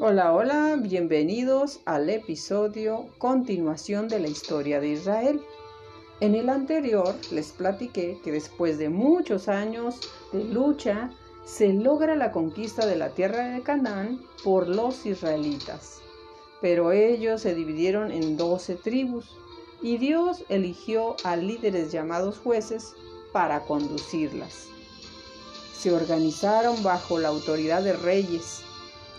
Hola, hola, bienvenidos al episodio continuación de la historia de Israel. En el anterior les platiqué que después de muchos años de lucha se logra la conquista de la tierra de Canaán por los israelitas. Pero ellos se dividieron en doce tribus y Dios eligió a líderes llamados jueces para conducirlas. Se organizaron bajo la autoridad de reyes.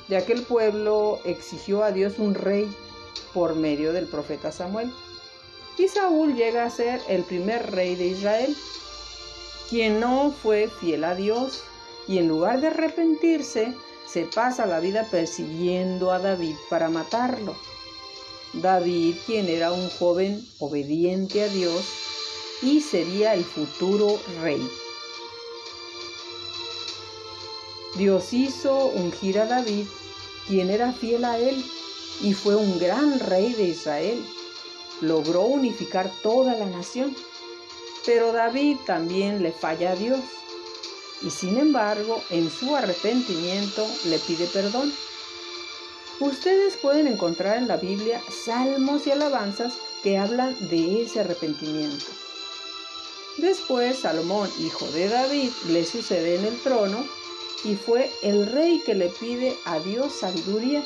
De aquel pueblo exigió a Dios un rey por medio del profeta Samuel. Y Saúl llega a ser el primer rey de Israel, quien no fue fiel a Dios y en lugar de arrepentirse, se pasa la vida persiguiendo a David para matarlo. David, quien era un joven obediente a Dios y sería el futuro rey. Dios hizo ungir a David, quien era fiel a él, y fue un gran rey de Israel. Logró unificar toda la nación. Pero David también le falla a Dios y sin embargo en su arrepentimiento le pide perdón. Ustedes pueden encontrar en la Biblia salmos y alabanzas que hablan de ese arrepentimiento. Después Salomón, hijo de David, le sucede en el trono y fue el rey que le pide a Dios sabiduría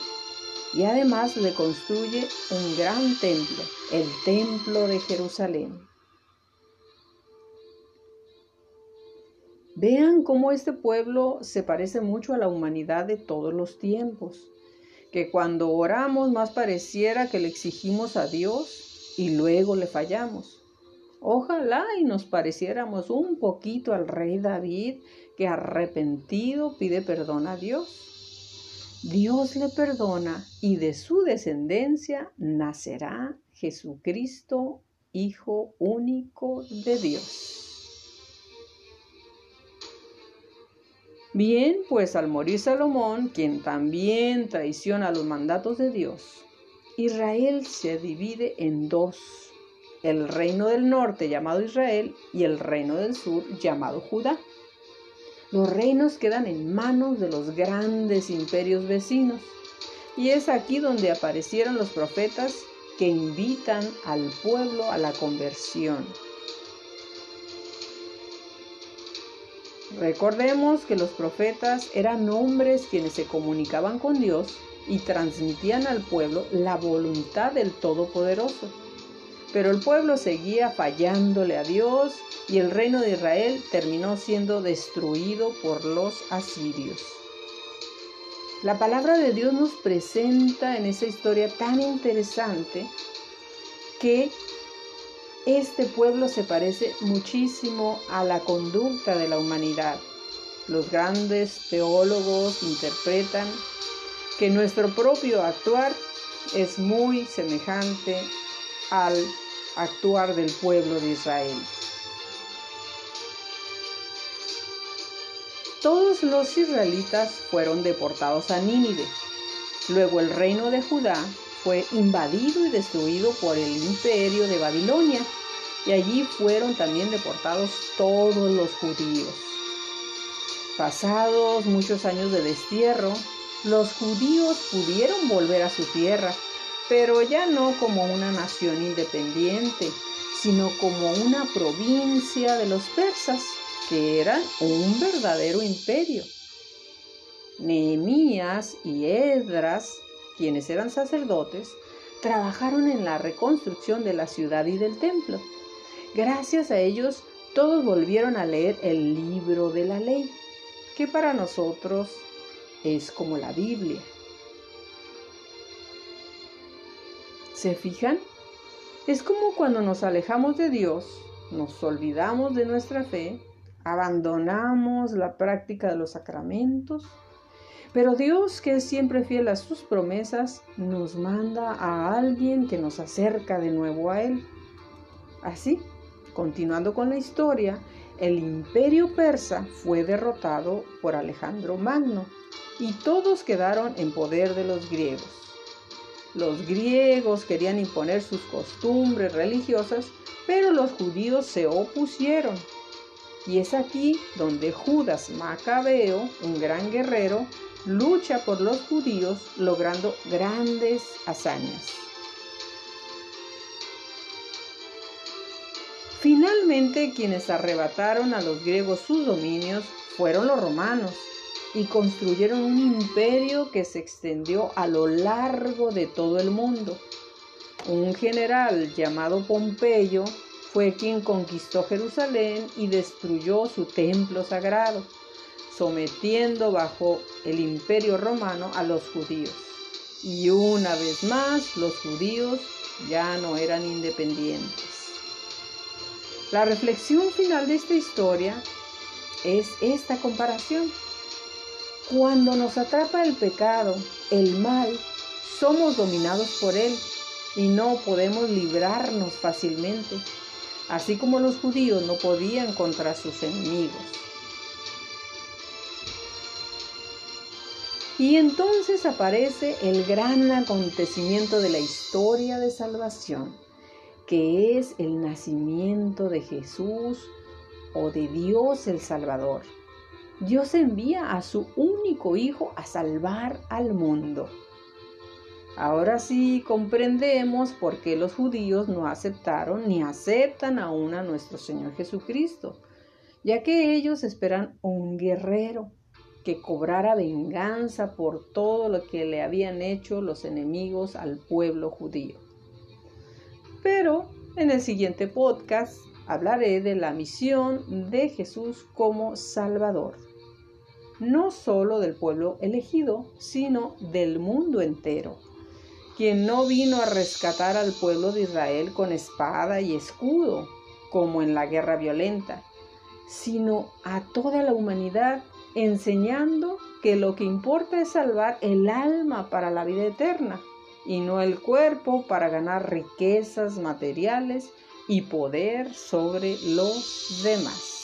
y además le construye un gran templo, el templo de Jerusalén. Vean cómo este pueblo se parece mucho a la humanidad de todos los tiempos, que cuando oramos más pareciera que le exigimos a Dios y luego le fallamos. Ojalá y nos pareciéramos un poquito al rey David, que arrepentido pide perdón a Dios. Dios le perdona y de su descendencia nacerá Jesucristo, Hijo único de Dios. Bien, pues al morir Salomón, quien también traiciona los mandatos de Dios, Israel se divide en dos, el reino del norte llamado Israel y el reino del sur llamado Judá. Los reinos quedan en manos de los grandes imperios vecinos. Y es aquí donde aparecieron los profetas que invitan al pueblo a la conversión. Recordemos que los profetas eran hombres quienes se comunicaban con Dios y transmitían al pueblo la voluntad del Todopoderoso. Pero el pueblo seguía fallándole a Dios y el reino de Israel terminó siendo destruido por los asirios. La palabra de Dios nos presenta en esa historia tan interesante que este pueblo se parece muchísimo a la conducta de la humanidad. Los grandes teólogos interpretan que nuestro propio actuar es muy semejante al actuar del pueblo de Israel. Todos los israelitas fueron deportados a Nínive. Luego el reino de Judá fue invadido y destruido por el imperio de Babilonia y allí fueron también deportados todos los judíos. Pasados muchos años de destierro, los judíos pudieron volver a su tierra, pero ya no como una nación independiente, sino como una provincia de los persas, que eran un verdadero imperio. Nehemías y Edras quienes eran sacerdotes, trabajaron en la reconstrucción de la ciudad y del templo. Gracias a ellos, todos volvieron a leer el libro de la ley, que para nosotros es como la Biblia. ¿Se fijan? Es como cuando nos alejamos de Dios, nos olvidamos de nuestra fe, abandonamos la práctica de los sacramentos, pero Dios, que es siempre fiel a sus promesas, nos manda a alguien que nos acerca de nuevo a Él. Así, continuando con la historia, el imperio persa fue derrotado por Alejandro Magno y todos quedaron en poder de los griegos. Los griegos querían imponer sus costumbres religiosas, pero los judíos se opusieron. Y es aquí donde Judas Macabeo, un gran guerrero, lucha por los judíos logrando grandes hazañas. Finalmente quienes arrebataron a los griegos sus dominios fueron los romanos y construyeron un imperio que se extendió a lo largo de todo el mundo. Un general llamado Pompeyo fue quien conquistó Jerusalén y destruyó su templo sagrado, sometiendo bajo el imperio romano a los judíos. Y una vez más los judíos ya no eran independientes. La reflexión final de esta historia es esta comparación. Cuando nos atrapa el pecado, el mal, somos dominados por él y no podemos librarnos fácilmente, así como los judíos no podían contra sus enemigos. Y entonces aparece el gran acontecimiento de la historia de salvación, que es el nacimiento de Jesús o de Dios el Salvador. Dios envía a su único Hijo a salvar al mundo. Ahora sí comprendemos por qué los judíos no aceptaron ni aceptan aún a nuestro Señor Jesucristo, ya que ellos esperan un guerrero que cobrara venganza por todo lo que le habían hecho los enemigos al pueblo judío. Pero en el siguiente podcast hablaré de la misión de Jesús como Salvador no solo del pueblo elegido, sino del mundo entero, quien no vino a rescatar al pueblo de Israel con espada y escudo, como en la guerra violenta, sino a toda la humanidad, enseñando que lo que importa es salvar el alma para la vida eterna y no el cuerpo para ganar riquezas materiales y poder sobre los demás.